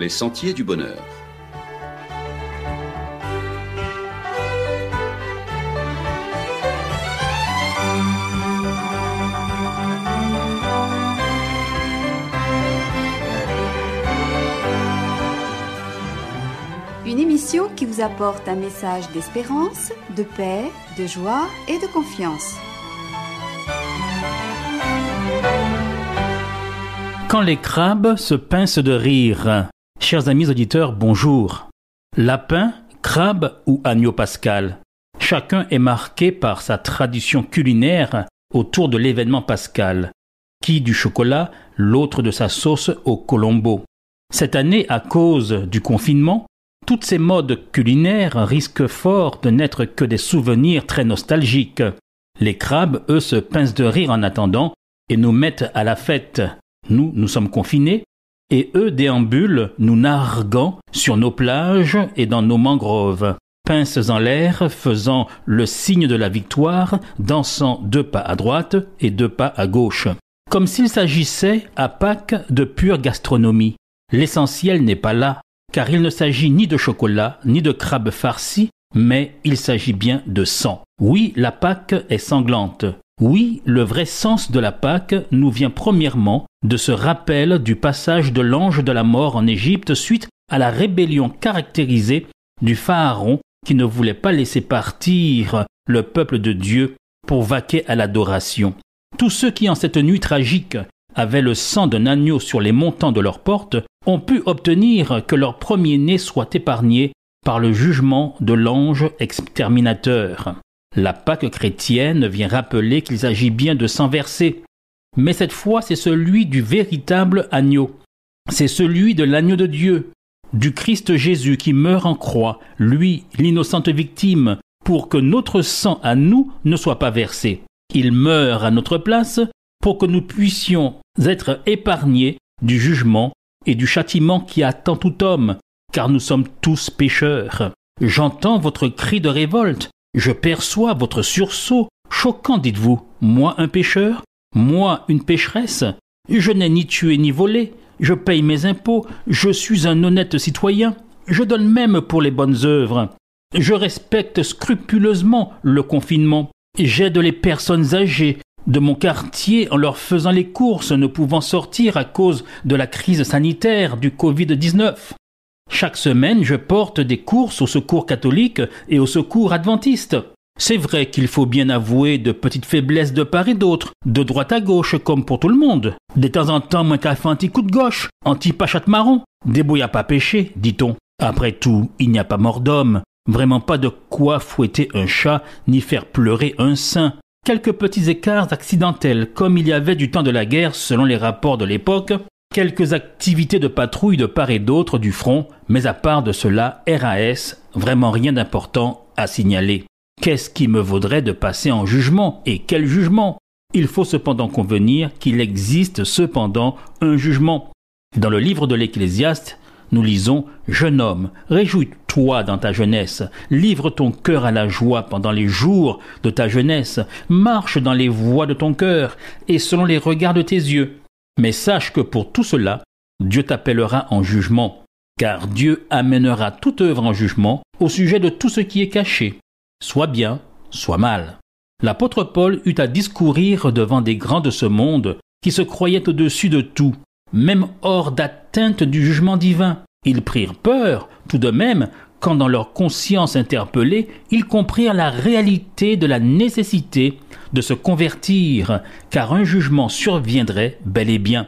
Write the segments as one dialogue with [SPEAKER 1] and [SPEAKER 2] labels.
[SPEAKER 1] Les sentiers du bonheur.
[SPEAKER 2] Une émission qui vous apporte un message d'espérance, de paix, de joie et de confiance.
[SPEAKER 3] Quand les crabes se pincent de rire. Chers amis auditeurs, bonjour. Lapin, crabe ou agneau pascal? Chacun est marqué par sa tradition culinaire autour de l'événement pascal. Qui du chocolat, l'autre de sa sauce au colombo? Cette année, à cause du confinement, toutes ces modes culinaires risquent fort de n'être que des souvenirs très nostalgiques. Les crabes, eux, se pincent de rire en attendant et nous mettent à la fête. Nous, nous sommes confinés, et eux déambulent, nous narguant sur nos plages et dans nos mangroves, pinces en l'air, faisant le signe de la victoire, dansant deux pas à droite et deux pas à gauche. Comme s'il s'agissait, à Pâques, de pure gastronomie. L'essentiel n'est pas là, car il ne s'agit ni de chocolat, ni de crabe farci, mais il s'agit bien de sang. Oui, la Pâque est sanglante. Oui, le vrai sens de la Pâque nous vient premièrement de ce rappel du passage de l'ange de la mort en Égypte suite à la rébellion caractérisée du Pharaon qui ne voulait pas laisser partir le peuple de Dieu pour vaquer à l'adoration. Tous ceux qui en cette nuit tragique avaient le sang d'un agneau sur les montants de leurs portes ont pu obtenir que leur premier-né soit épargné par le jugement de l'ange exterminateur. La Pâque chrétienne vient rappeler qu'il s'agit bien de sang versé, mais cette fois c'est celui du véritable agneau. C'est celui de l'agneau de Dieu, du Christ Jésus qui meurt en croix, lui, l'innocente victime, pour que notre sang à nous ne soit pas versé. Il meurt à notre place pour que nous puissions être épargnés du jugement et du châtiment qui attend tout homme, car nous sommes tous pécheurs. J'entends votre cri de révolte, je perçois votre sursaut. Choquant, dites-vous. Moi un pécheur Moi une pécheresse Je n'ai ni tué ni volé. Je paye mes impôts. Je suis un honnête citoyen. Je donne même pour les bonnes œuvres. Je respecte scrupuleusement le confinement. J'aide les personnes âgées de mon quartier en leur faisant les courses ne pouvant sortir à cause de la crise sanitaire du Covid-19. Chaque semaine, je porte des courses au secours catholique et au secours adventiste. C'est vrai qu'il faut bien avouer de petites faiblesses de part et d'autre, de droite à gauche comme pour tout le monde. De temps en temps, moins qu'à fait un petit coup de gauche, anti-pachate marron. Débrouille à pas pécher, dit-on. Après tout, il n'y a pas mort d'homme. Vraiment pas de quoi fouetter un chat ni faire pleurer un saint. Quelques petits écarts accidentels, comme il y avait du temps de la guerre selon les rapports de l'époque, Quelques activités de patrouille de part et d'autre du front, mais à part de cela, RAS, vraiment rien d'important à signaler. Qu'est-ce qui me vaudrait de passer en jugement Et quel jugement? Il faut cependant convenir qu'il existe cependant un jugement. Dans le livre de l'Ecclésiaste, nous lisons Jeune homme, réjouis-toi dans ta jeunesse, livre ton cœur à la joie pendant les jours de ta jeunesse, marche dans les voies de ton cœur et selon les regards de tes yeux. Mais sache que pour tout cela, Dieu t'appellera en jugement, car Dieu amènera toute œuvre en jugement au sujet de tout ce qui est caché, soit bien, soit mal. L'apôtre Paul eut à discourir devant des grands de ce monde qui se croyaient au-dessus de tout, même hors d'atteinte du jugement divin. Ils prirent peur, tout de même, quand dans leur conscience interpellée, ils comprirent la réalité de la nécessité de se convertir, car un jugement surviendrait bel et bien.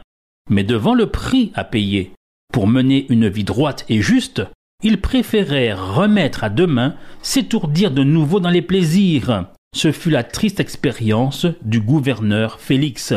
[SPEAKER 3] Mais devant le prix à payer, pour mener une vie droite et juste, ils préférèrent remettre à demain, s'étourdir de nouveau dans les plaisirs. Ce fut la triste expérience du gouverneur Félix,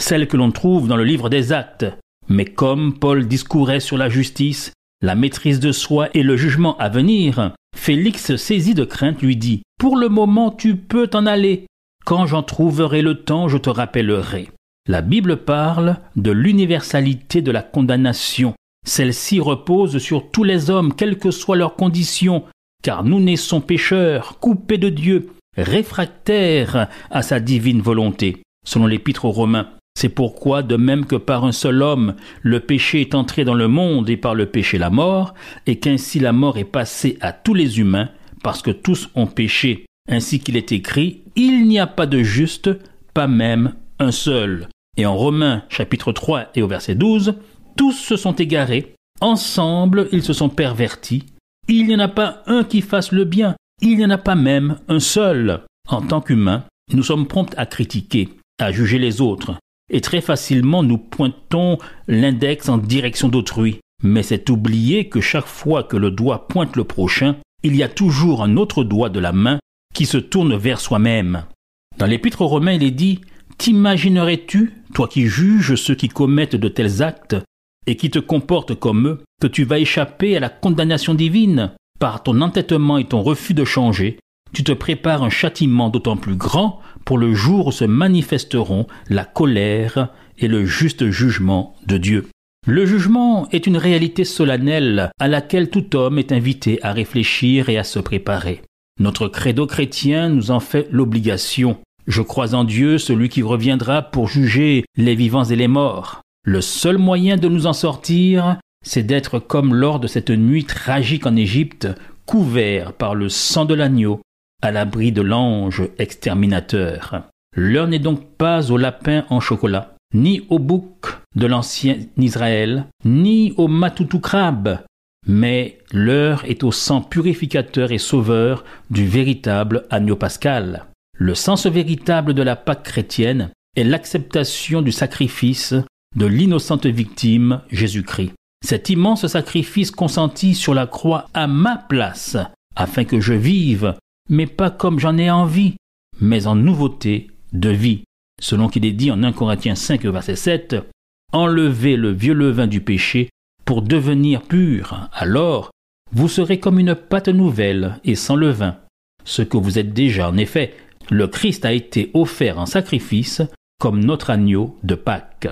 [SPEAKER 3] celle que l'on trouve dans le livre des actes. Mais comme Paul discourait sur la justice, la maîtrise de soi et le jugement à venir, Félix saisi de crainte lui dit Pour le moment tu peux t'en aller. Quand j'en trouverai le temps, je te rappellerai. La Bible parle de l'universalité de la condamnation. Celle-ci repose sur tous les hommes, quelles que soient leurs conditions, car nous naissons pécheurs, coupés de Dieu, réfractaires à sa divine volonté, selon l'Épître aux Romains. C'est pourquoi, de même que par un seul homme, le péché est entré dans le monde et par le péché la mort, et qu'ainsi la mort est passée à tous les humains, parce que tous ont péché, ainsi qu'il est écrit, il n'y a pas de juste, pas même un seul. Et en Romains chapitre 3 et au verset 12, tous se sont égarés, ensemble ils se sont pervertis, il n'y en a pas un qui fasse le bien, il n'y en a pas même un seul. En tant qu'humains, nous sommes prompts à critiquer, à juger les autres, et très facilement nous pointons l'index en direction d'autrui. Mais c'est oublier que chaque fois que le doigt pointe le prochain, il y a toujours un autre doigt de la main qui se tourne vers soi-même. Dans l'épître aux Romains, il est dit T'imaginerais-tu, toi qui juges ceux qui commettent de tels actes et qui te comportent comme eux, que tu vas échapper à la condamnation divine Par ton entêtement et ton refus de changer, tu te prépares un châtiment d'autant plus grand pour le jour où se manifesteront la colère et le juste jugement de Dieu. Le jugement est une réalité solennelle à laquelle tout homme est invité à réfléchir et à se préparer. Notre credo chrétien nous en fait l'obligation. Je crois en Dieu, celui qui reviendra pour juger les vivants et les morts. Le seul moyen de nous en sortir, c'est d'être comme lors de cette nuit tragique en Égypte, couvert par le sang de l'agneau à l'abri de l'ange exterminateur. L'heure n'est donc pas au lapin en chocolat, ni au bouc de l'ancien Israël, ni au matoutou crabe, mais l'heure est au sang purificateur et sauveur du véritable agneau pascal. Le sens véritable de la Pâque chrétienne est l'acceptation du sacrifice de l'innocente victime Jésus-Christ. Cet immense sacrifice consenti sur la croix à ma place, afin que je vive mais pas comme j'en ai envie, mais en nouveauté de vie. Selon qu'il est dit en 1 Corinthiens 5, verset 7, Enlevez le vieux levain du péché pour devenir pur, alors vous serez comme une pâte nouvelle et sans levain. Ce que vous êtes déjà, en effet, le Christ a été offert en sacrifice comme notre agneau de Pâques.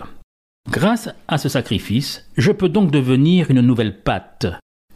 [SPEAKER 3] Grâce à ce sacrifice, je peux donc devenir une nouvelle pâte,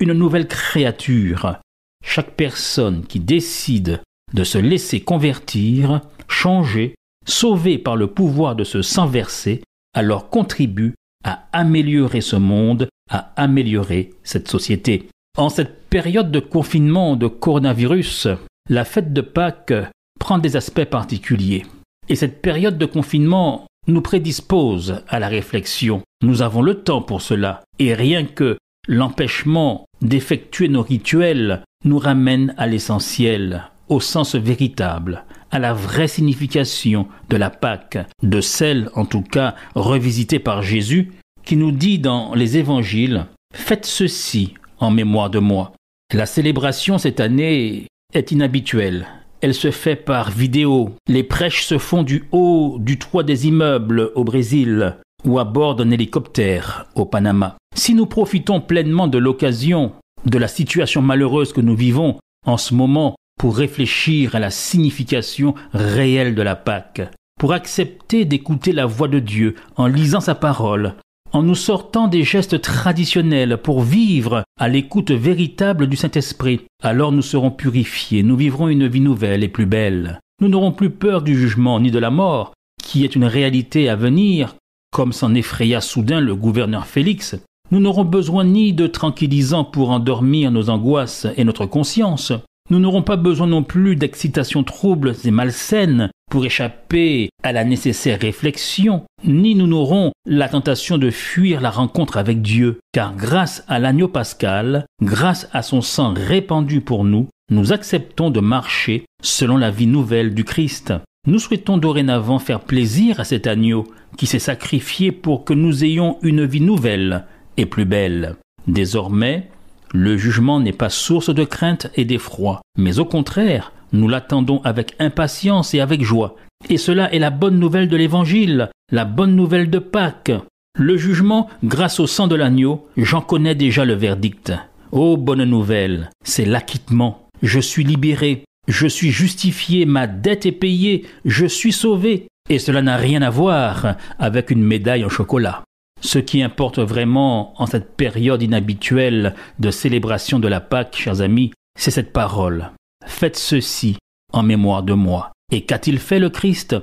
[SPEAKER 3] une nouvelle créature, chaque personne qui décide de se laisser convertir, changer, sauver par le pouvoir de ce sang versé, alors contribue à améliorer ce monde, à améliorer cette société. En cette période de confinement de coronavirus, la fête de Pâques prend des aspects particuliers. Et cette période de confinement nous prédispose à la réflexion. Nous avons le temps pour cela. Et rien que l'empêchement d'effectuer nos rituels nous ramène à l'essentiel, au sens véritable, à la vraie signification de la Pâque, de celle en tout cas revisitée par Jésus, qui nous dit dans les évangiles Faites ceci en mémoire de moi. La célébration cette année est inhabituelle. Elle se fait par vidéo. Les prêches se font du haut du toit des immeubles au Brésil ou à bord d'un hélicoptère au Panama. Si nous profitons pleinement de l'occasion de la situation malheureuse que nous vivons en ce moment pour réfléchir à la signification réelle de la Pâque, pour accepter d'écouter la voix de Dieu en lisant sa parole, en nous sortant des gestes traditionnels pour vivre à l'écoute véritable du Saint-Esprit. Alors nous serons purifiés, nous vivrons une vie nouvelle et plus belle. Nous n'aurons plus peur du jugement ni de la mort, qui est une réalité à venir, comme s'en effraya soudain le gouverneur Félix, nous n'aurons besoin ni de tranquillisants pour endormir nos angoisses et notre conscience. Nous n'aurons pas besoin non plus d'excitations troubles et malsaines pour échapper à la nécessaire réflexion, ni nous n'aurons la tentation de fuir la rencontre avec Dieu, car grâce à l'agneau pascal, grâce à son sang répandu pour nous, nous acceptons de marcher selon la vie nouvelle du Christ. Nous souhaitons dorénavant faire plaisir à cet agneau qui s'est sacrifié pour que nous ayons une vie nouvelle, plus belle. Désormais, le jugement n'est pas source de crainte et d'effroi, mais au contraire, nous l'attendons avec impatience et avec joie. Et cela est la bonne nouvelle de l'Évangile, la bonne nouvelle de Pâques. Le jugement, grâce au sang de l'agneau, j'en connais déjà le verdict. Oh bonne nouvelle, c'est l'acquittement. Je suis libéré, je suis justifié, ma dette est payée, je suis sauvé. Et cela n'a rien à voir avec une médaille en chocolat. Ce qui importe vraiment en cette période inhabituelle de célébration de la Pâque, chers amis, c'est cette parole. Faites ceci en mémoire de moi. Et qu'a-t-il fait le Christ?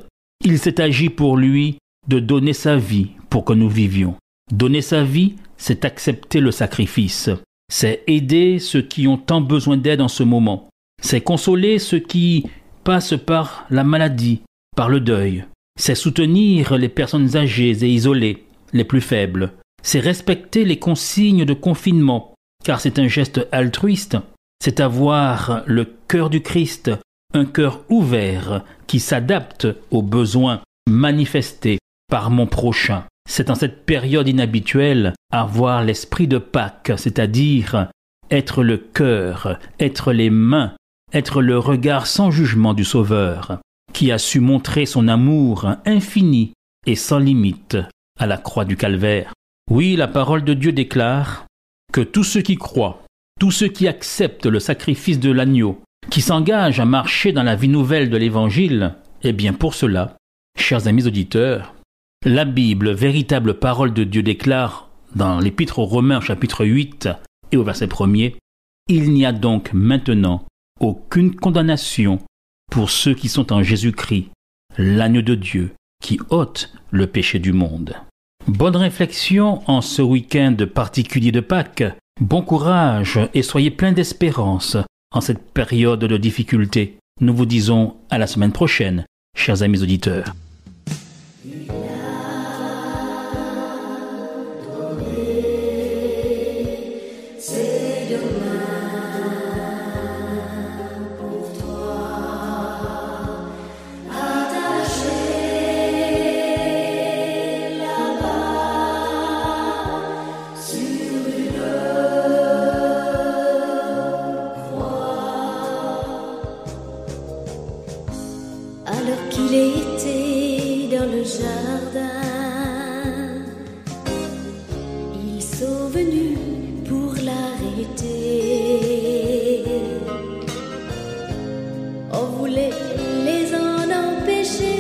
[SPEAKER 3] Il s'est agi pour lui de donner sa vie pour que nous vivions. Donner sa vie, c'est accepter le sacrifice. C'est aider ceux qui ont tant besoin d'aide en ce moment. C'est consoler ceux qui passent par la maladie, par le deuil. C'est soutenir les personnes âgées et isolées, les plus faibles. C'est respecter les consignes de confinement, car c'est un geste altruiste. C'est avoir le cœur du Christ, un cœur ouvert qui s'adapte aux besoins manifestés par mon prochain. C'est en cette période inhabituelle avoir l'esprit de Pâques, c'est-à-dire être le cœur, être les mains, être le regard sans jugement du Sauveur, qui a su montrer son amour infini et sans limite à la croix du calvaire. Oui, la parole de Dieu déclare que tous ceux qui croient, tous ceux qui acceptent le sacrifice de l'agneau, qui s'engagent à marcher dans la vie nouvelle de l'Évangile, eh bien pour cela, chers amis auditeurs, la Bible, véritable parole de Dieu, déclare dans l'Épître aux Romains chapitre 8 et au verset 1er, Il n'y a donc maintenant aucune condamnation pour ceux qui sont en Jésus-Christ, l'agneau de Dieu, qui ôte le péché du monde. Bonne réflexion en ce week-end particulier de Pâques. Bon courage et soyez plein d'espérance en cette période de difficulté. Nous vous disons à la semaine prochaine, chers amis auditeurs.
[SPEAKER 4] alors qu'il était dans le jardin. Ils sont venus pour l'arrêter. On voulait les en empêcher,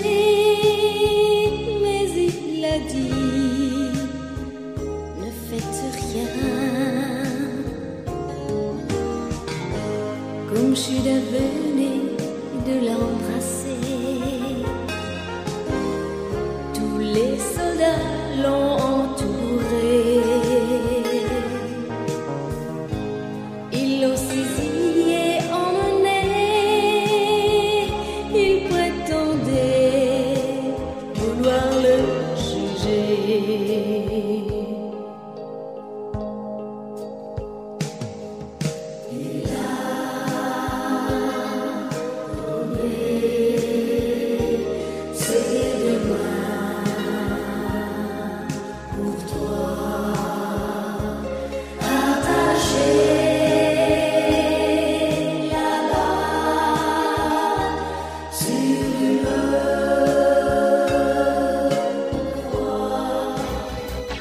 [SPEAKER 4] mais il a dit ne faites rien. Comme je suis devenu de l'embrasser. Long.